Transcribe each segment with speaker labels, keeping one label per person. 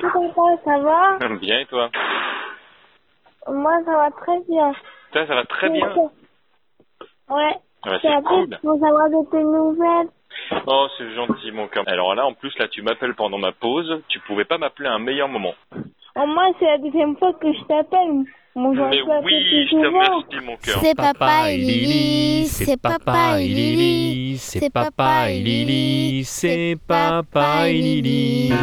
Speaker 1: Coucou papa, ça va
Speaker 2: Bien et toi
Speaker 1: Moi ça va très bien.
Speaker 2: Ça, ça va très bien.
Speaker 1: Ouais.
Speaker 2: Ah bah, c'est cool.
Speaker 1: pour savoir de tes nouvelles?
Speaker 2: Oh, c'est gentil, mon cœur. Alors là, en plus, là, tu m'appelles pendant ma pause. Tu pouvais pas m'appeler à un meilleur moment.
Speaker 1: Au moins c'est la deuxième fois que je t'appelle. J'aurais
Speaker 2: Mais oui, je te remercie, mon cœur.
Speaker 3: C'est papa et Lily, c'est papa et Lily, c'est papa et Lily, c'est papa et Lily.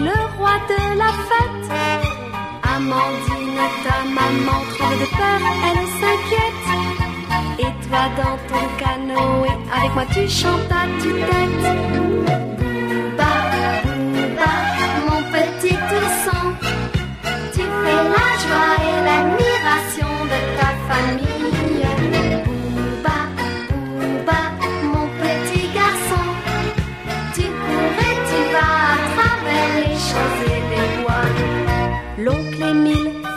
Speaker 4: Le roi de la fête. Amandine, ta maman tremble de peur, elle s'inquiète. Et toi dans ton canoë, avec moi tu chantes à tue-tête. Tu fais la joie et l'admiration de ta famille.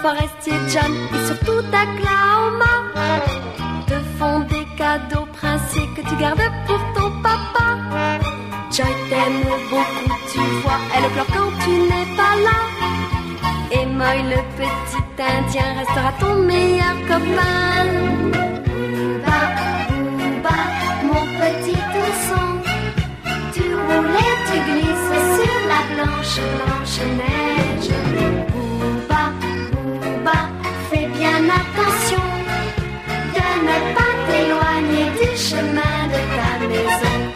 Speaker 4: Forestier John et surtout ta Claoma te font des cadeaux princiers que tu gardes pour ton papa. Joy t'aime beaucoup, tu vois, elle pleure quand tu n'es pas là. Et Moy, le petit indien, restera ton meilleur copain. Bouba, Bouba, mon petit ourson, tu roules et tu glisses sur la blanche, blanche neige. Bien attention de ne pas t'éloigner du chemin de ta maison.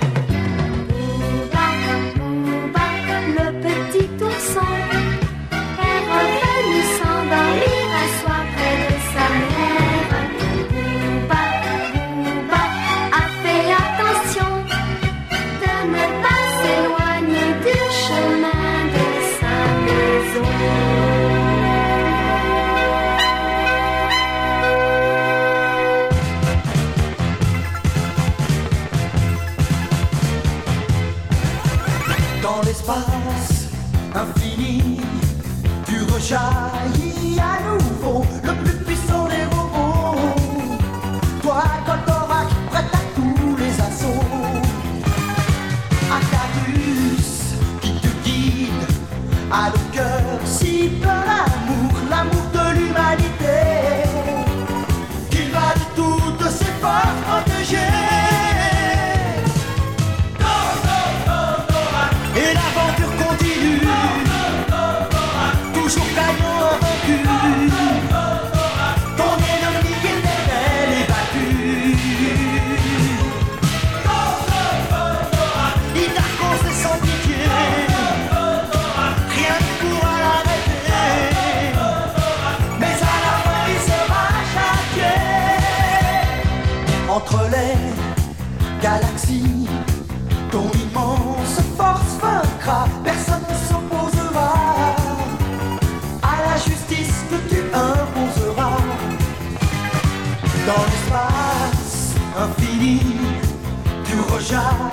Speaker 5: Tu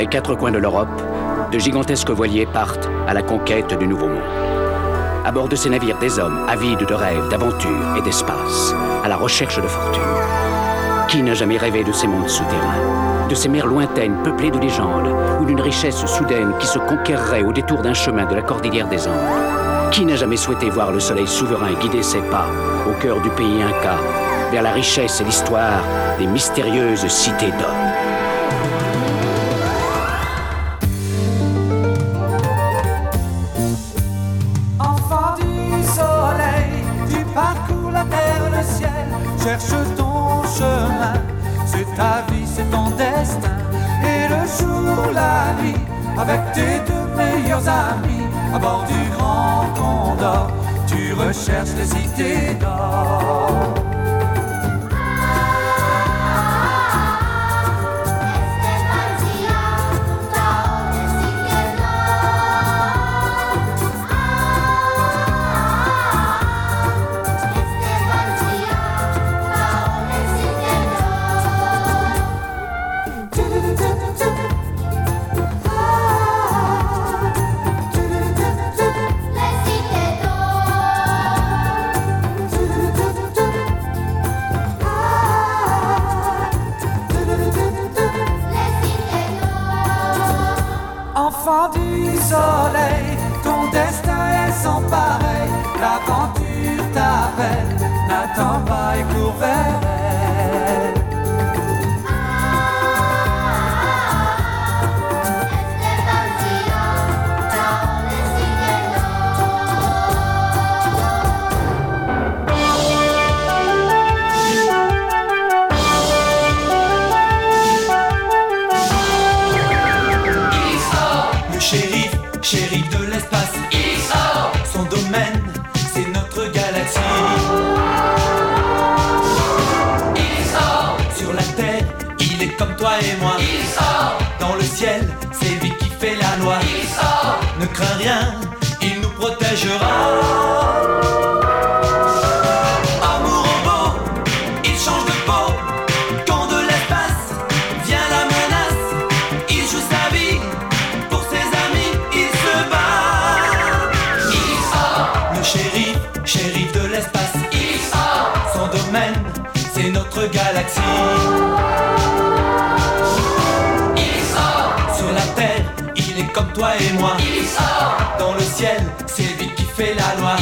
Speaker 5: Des
Speaker 6: quatre coins de l'Europe, de gigantesques voiliers partent à la conquête du Nouveau Monde. À bord de ces navires, des hommes avides de rêves, d'aventures et d'espace, à la recherche de fortune. Qui n'a jamais rêvé de ces mondes souterrains, de ces mers lointaines peuplées de légendes, ou d'une richesse soudaine qui se conquerrait au détour d'un chemin de la cordillère des Andes? Qui n'a jamais souhaité voir le soleil souverain guider ses pas au cœur du pays Inca, vers la richesse et l'histoire des mystérieuses cités d'or
Speaker 7: amis à bord du grand condor. Tu recherches les cités d'or. ton destin est sans pareil, l'aventure t'appelle, n'attends pas et cours vers
Speaker 8: il nous protégera. Amour en beau, il change de peau. Quand de l'espace vient la menace, il joue sa vie. Pour ses amis, il se bat. Isa, le shérif, shérif de l'espace. Isa, son domaine, c'est notre galaxie. Isa, sur la terre, il est comme toi et moi. Isa dans le ciel, c'est lui qui fait la loi.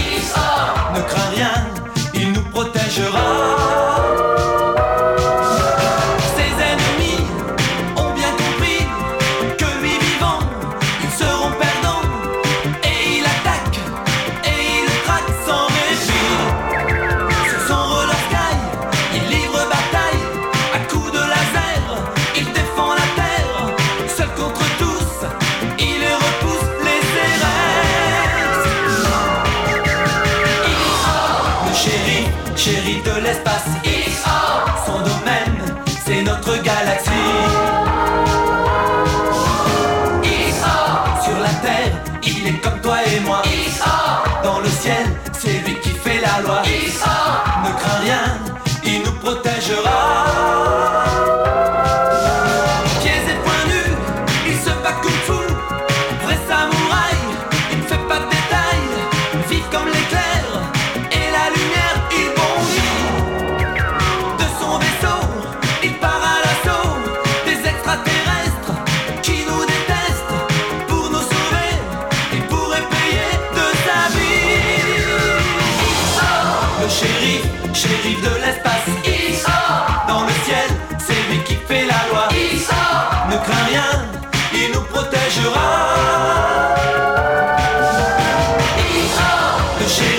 Speaker 9: the shit.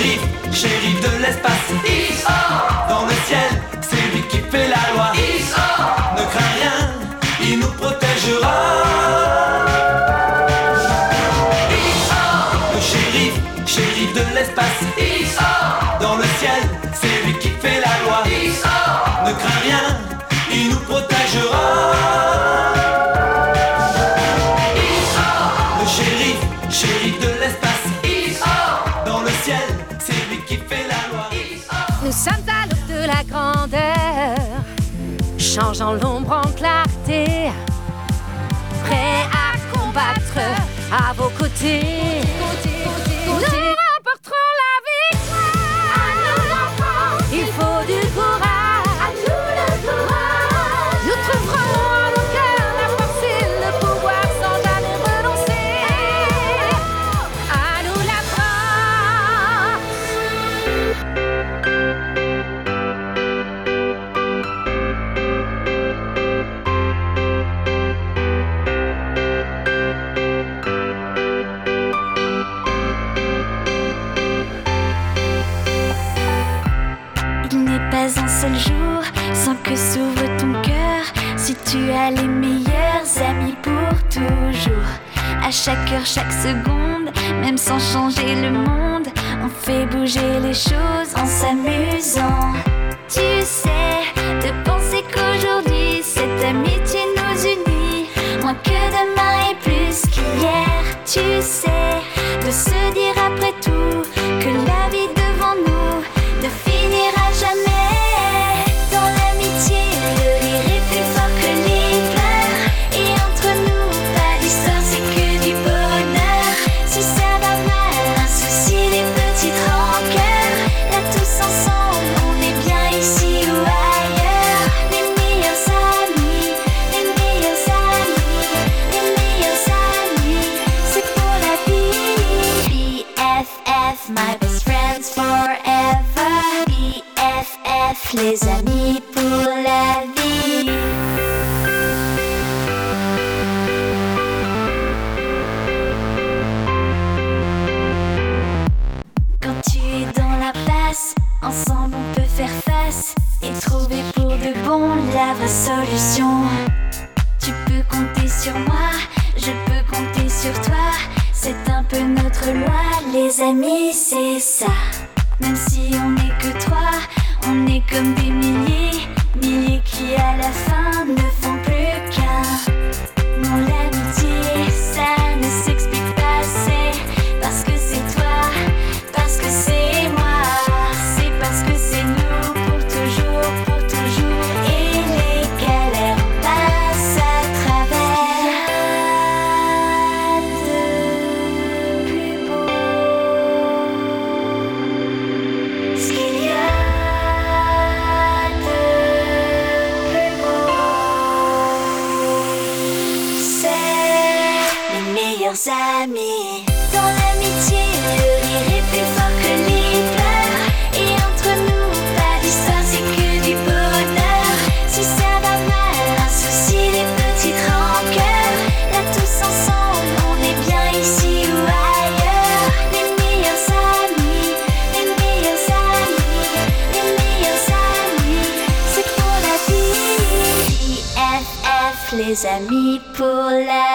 Speaker 9: à vos côtés. à
Speaker 10: chaque heure, chaque seconde, même sans changer le monde. On fait bouger les choses en s'amusant. Tu sais, de penser qu'aujourd'hui, cette amitié nous unit. Moins que demain et plus qu'hier, tu sais, de se dire après tout. Amis. Dans l'amitié, le rire est plus fort que pleurs. Et entre nous, pas d'histoire, c'est que du bonheur. Si ça va mal, un souci, des petites rancœurs. Là, tous ensemble, on est bien ici ou ailleurs. Les meilleurs amis, les meilleurs amis, les meilleurs amis, c'est pour la vie. IFF, les amis pour la vie.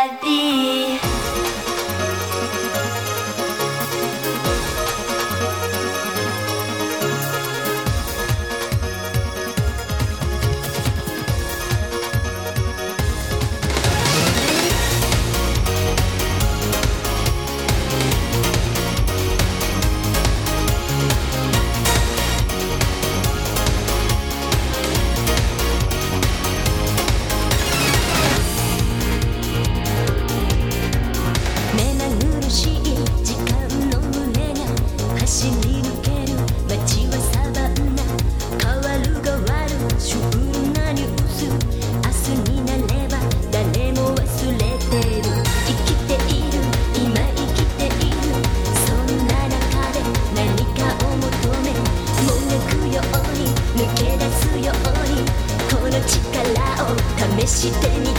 Speaker 8: she gave me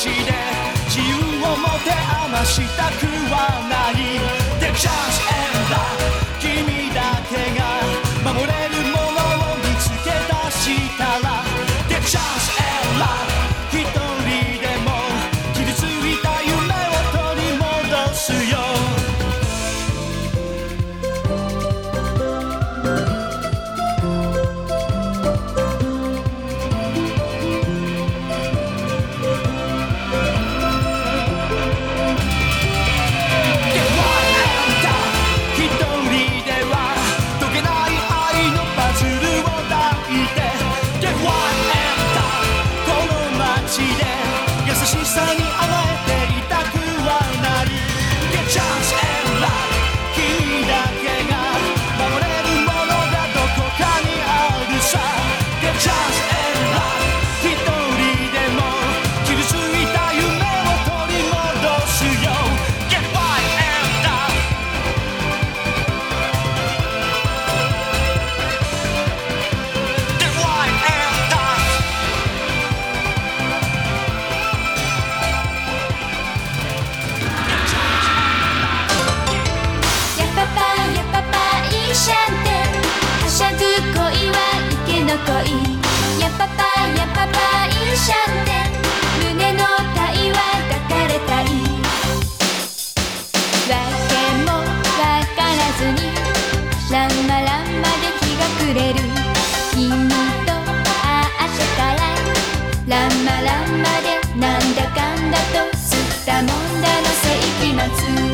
Speaker 8: しで自由を持て余したくはない The Judge and Love
Speaker 9: ランマランマでなんだかんだと吸ったもんだの世紀末。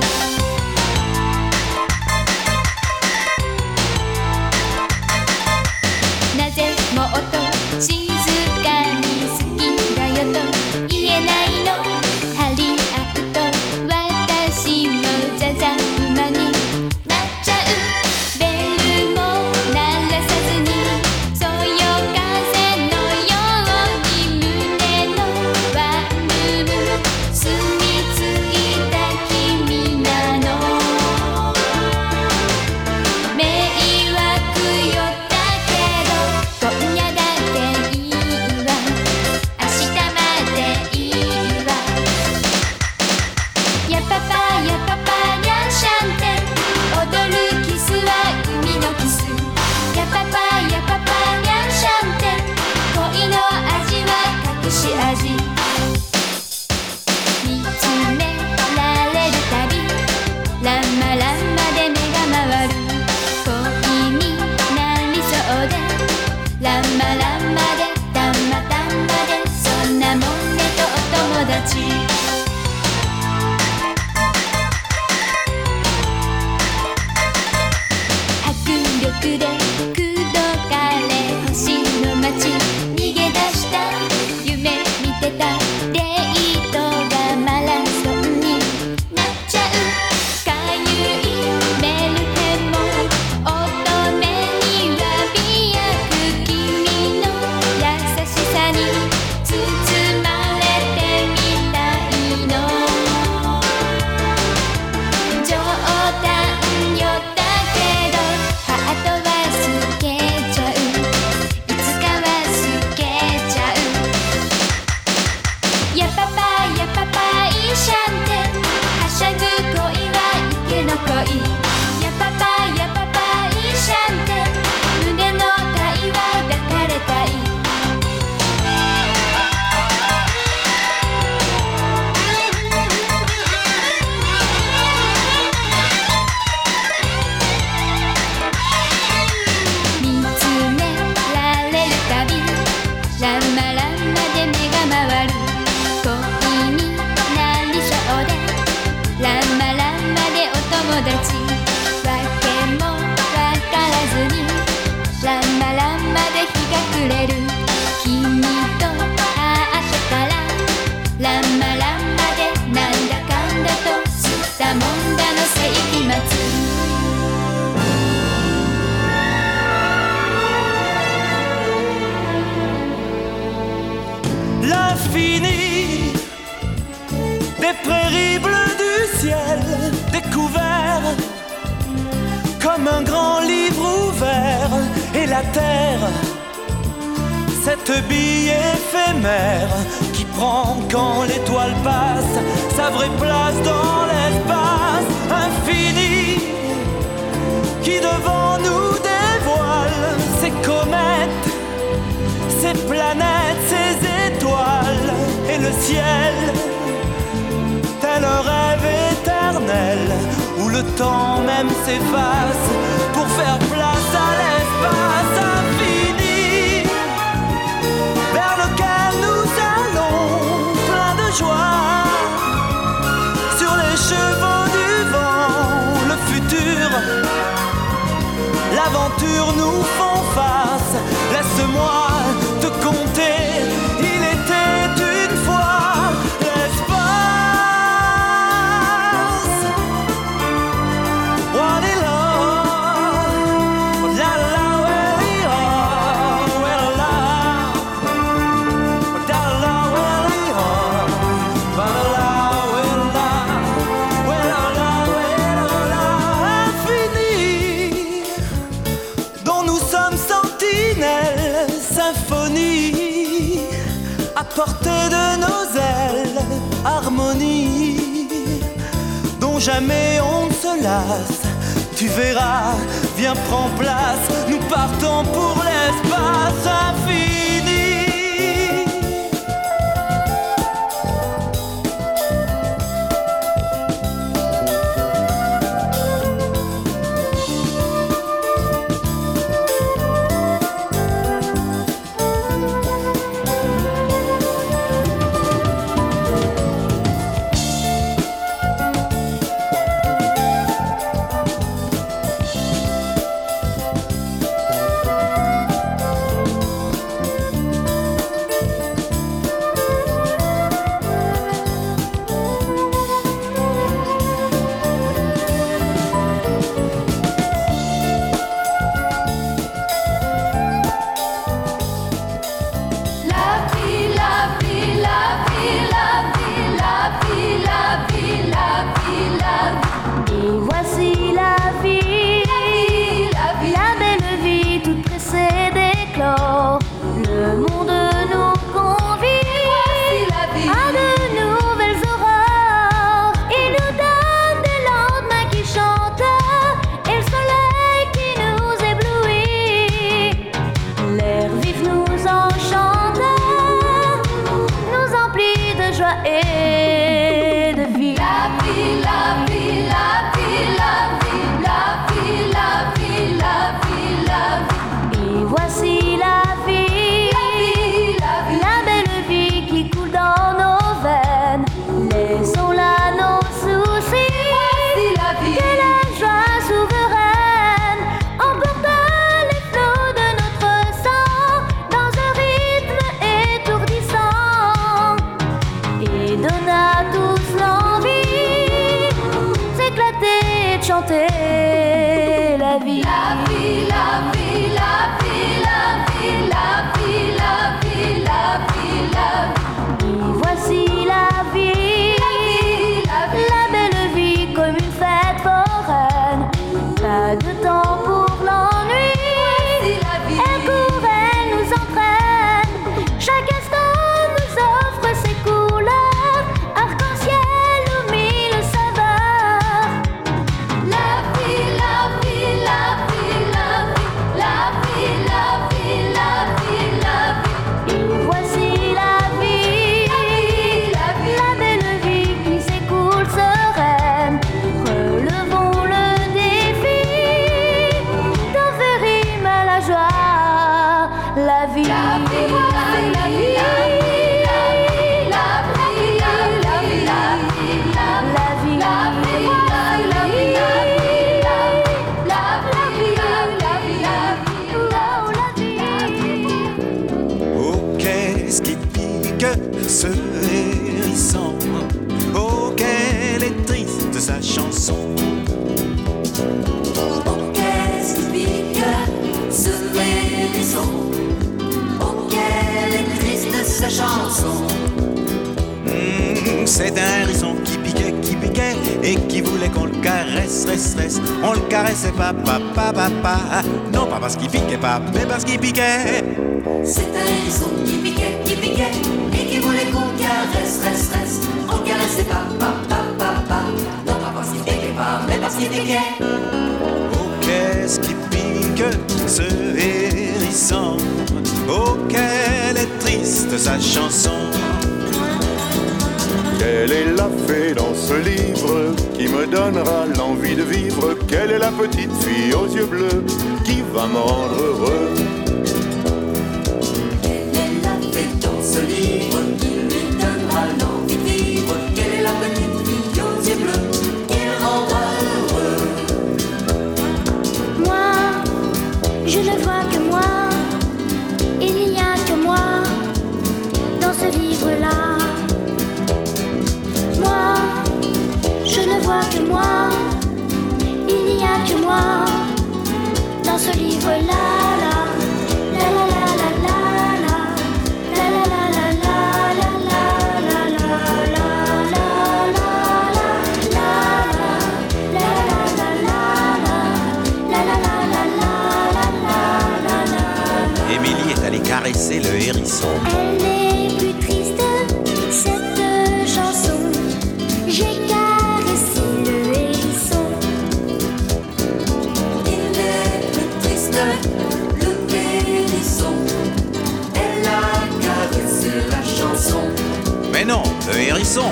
Speaker 8: planètes, ses étoiles et le ciel, tel un rêve éternel où le temps même s'efface pour faire place à l'espace infini vers lequel nous allons plein de joie. jamais on ne se lasse. Tu verras, viens prends place, nous partons pour l'espace infini.
Speaker 11: C'est un hérisson qui piquait, qui piquait et qui voulait qu'on le caresse, reste, reste. On le caressait pas, pas, pas, pas, pas. Non, pas parce qu'il piquait pas, mais parce qu'il piquait.
Speaker 12: C'est un hérisson qui piquait, qui piquait et qui voulait qu'on le caresse, reste, reste. On le caressait pas, pas, pas, pas, pas. Non, pas parce qu'il piquait pas, mais parce qu'il piquait.
Speaker 11: Oh, qu'est-ce qui pique ce hérisson? Oh, qu'elle est triste sa chanson?
Speaker 13: Quelle est la fée dans ce livre qui me donnera l'envie de vivre? Quelle est la petite fille aux yeux bleus qui va me rendre heureux?
Speaker 12: Quelle est la fée dans ce livre were live. le
Speaker 11: hérisson.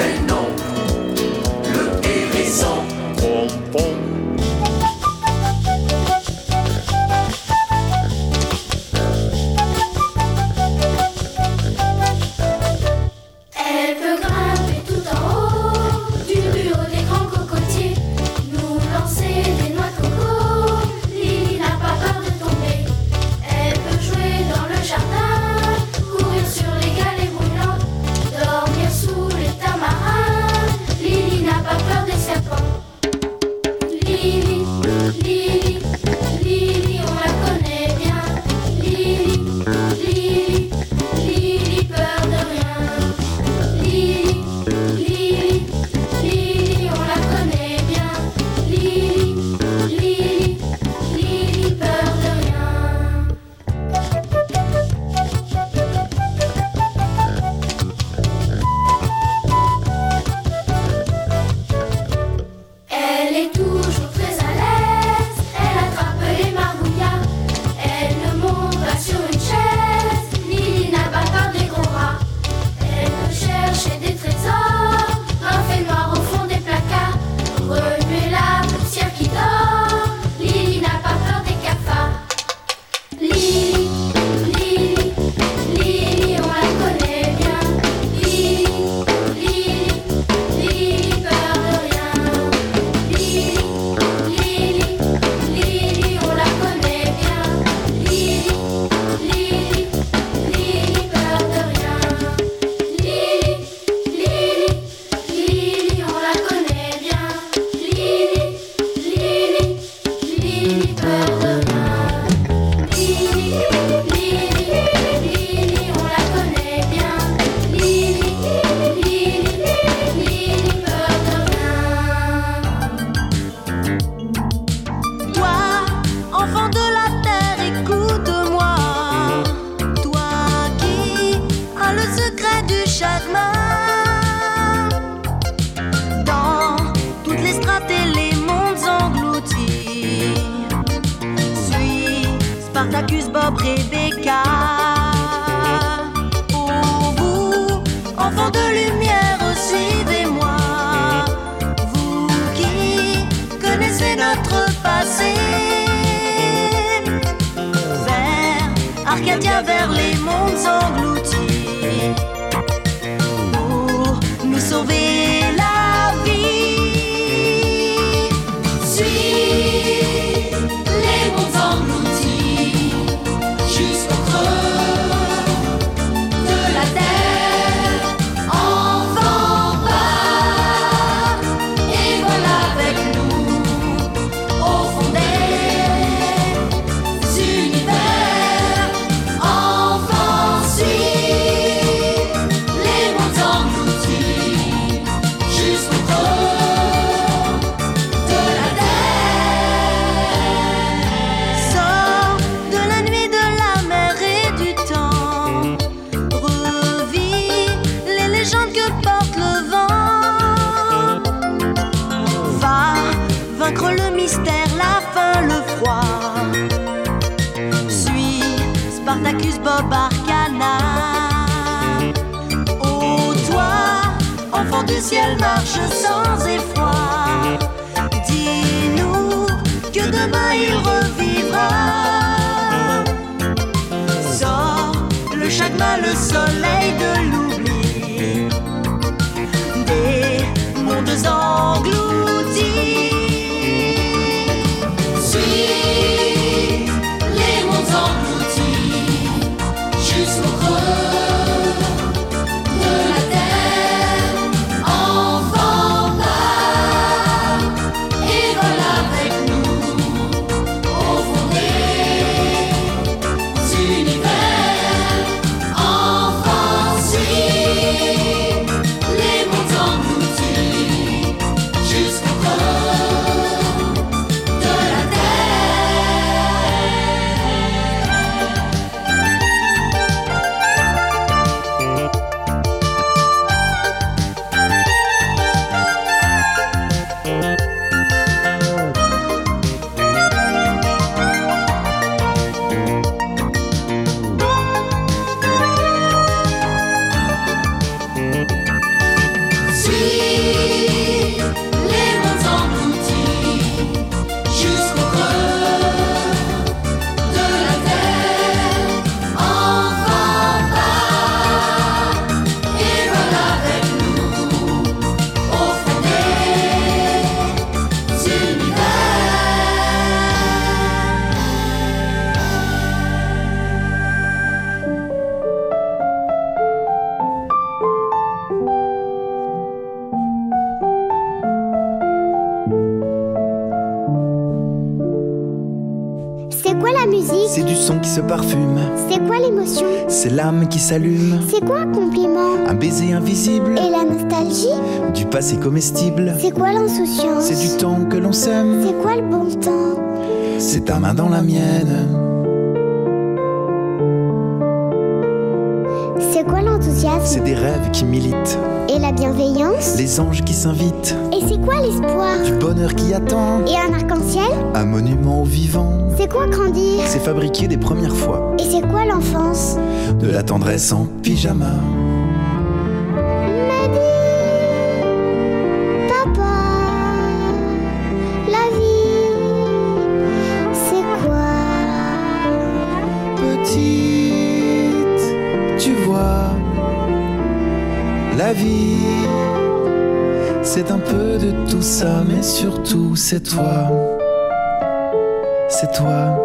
Speaker 12: Spartacus, Bob, Rebecca. Au bout, enfant de lumière, suivez-moi. Vous qui connaissez notre passé. Vers Arcadia, vers les mondes engloutis. Pour nous sauver ciel, marche sans
Speaker 14: s'allume,
Speaker 15: C'est quoi un compliment?
Speaker 14: Un baiser invisible,
Speaker 15: Et la nostalgie?
Speaker 14: Du passé comestible.
Speaker 15: C'est quoi l'insouciance?
Speaker 14: C'est du temps que l'on sème,
Speaker 15: C'est quoi le bon temps?
Speaker 14: C'est ta main dans la mienne.
Speaker 15: L'enthousiasme
Speaker 14: C'est des rêves qui militent,
Speaker 15: Et la bienveillance
Speaker 14: les anges qui s'invitent,
Speaker 15: Et c'est quoi l'espoir
Speaker 14: du bonheur qui attend,
Speaker 15: Et un arc-en-ciel
Speaker 14: un monument au vivant.
Speaker 15: C'est quoi grandir
Speaker 14: C'est fabriquer des premières fois,
Speaker 15: Et c'est quoi l'enfance
Speaker 14: de la tendresse en pyjama. Ça, mais surtout c'est toi. C'est toi.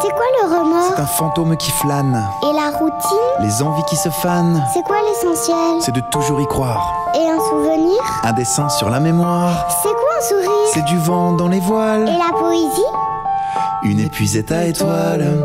Speaker 15: C'est quoi le remords
Speaker 14: C'est un fantôme qui flâne,
Speaker 15: Et la routine
Speaker 14: les envies qui se fanent.
Speaker 15: C'est quoi l'essentiel
Speaker 14: C'est de toujours y croire.
Speaker 15: Et un souvenir
Speaker 14: Un dessin sur la mémoire,
Speaker 15: C'est quoi un sourire
Speaker 14: c'est du vent dans les voiles.
Speaker 15: Et la poésie
Speaker 14: Une épuisette à étoiles.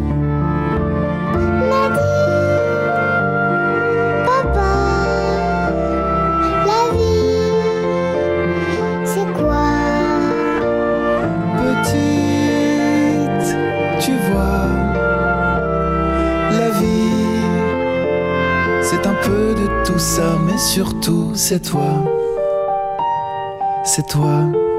Speaker 14: Surtout c'est toi. C'est toi.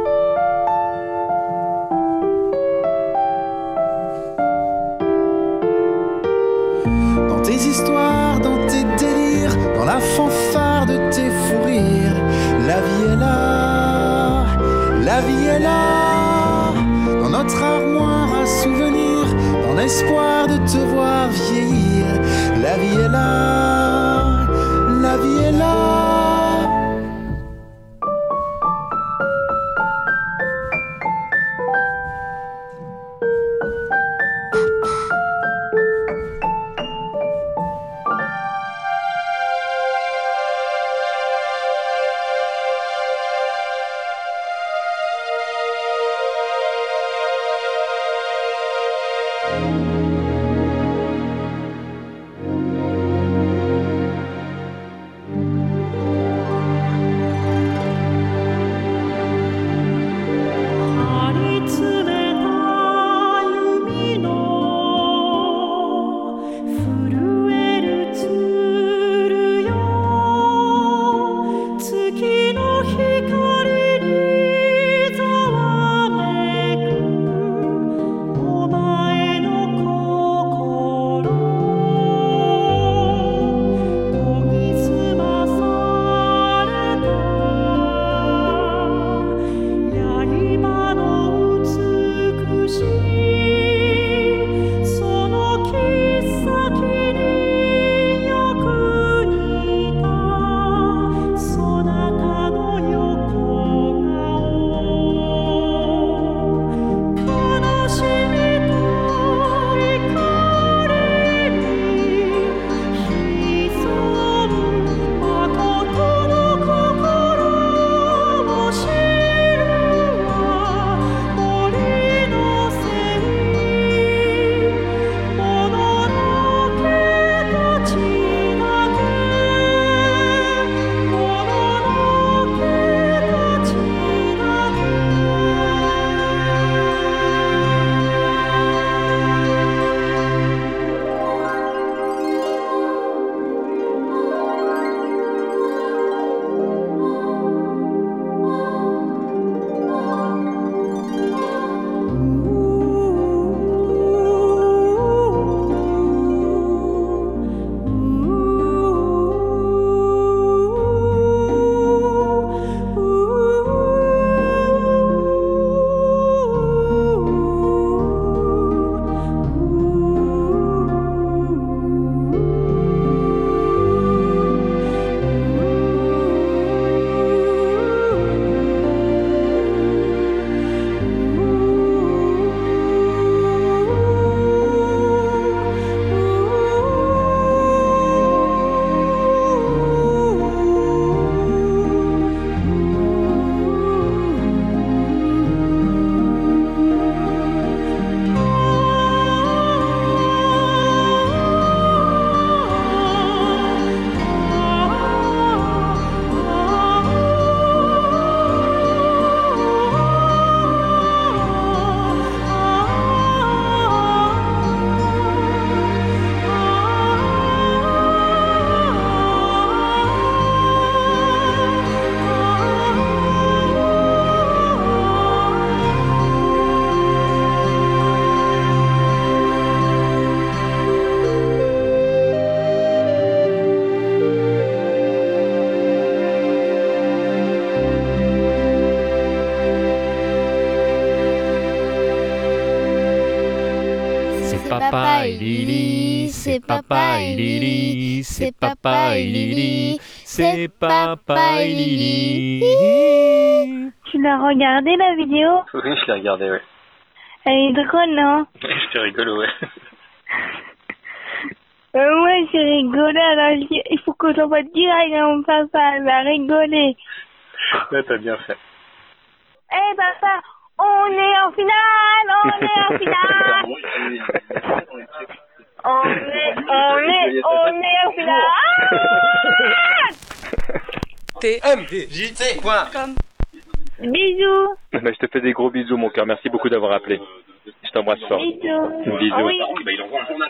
Speaker 4: Papa et Lily, c'est papa et Lily, c'est papa et Lily.
Speaker 1: Tu l'as regardé la vidéo?
Speaker 2: Oui, je l'ai regardé, ouais.
Speaker 1: Elle est drôle, non?
Speaker 2: C'était rigolo, ouais.
Speaker 1: euh, Ouais, c'est rigolo. Alors, il faut que j'envoie direct à mon papa. Elle va rigoler.
Speaker 2: Là, t'as bien fait.
Speaker 1: Eh papa, on est en finale, on est en finale. On est, on est, on est finale.
Speaker 7: TMDJC.com
Speaker 1: Bisous,
Speaker 2: Bah, je te fais des gros bisous, mon cœur. Merci beaucoup d'avoir appelé. Je t'embrasse fort.
Speaker 1: bisous.
Speaker 2: Bisous.
Speaker 1: Oui.
Speaker 2: Bah,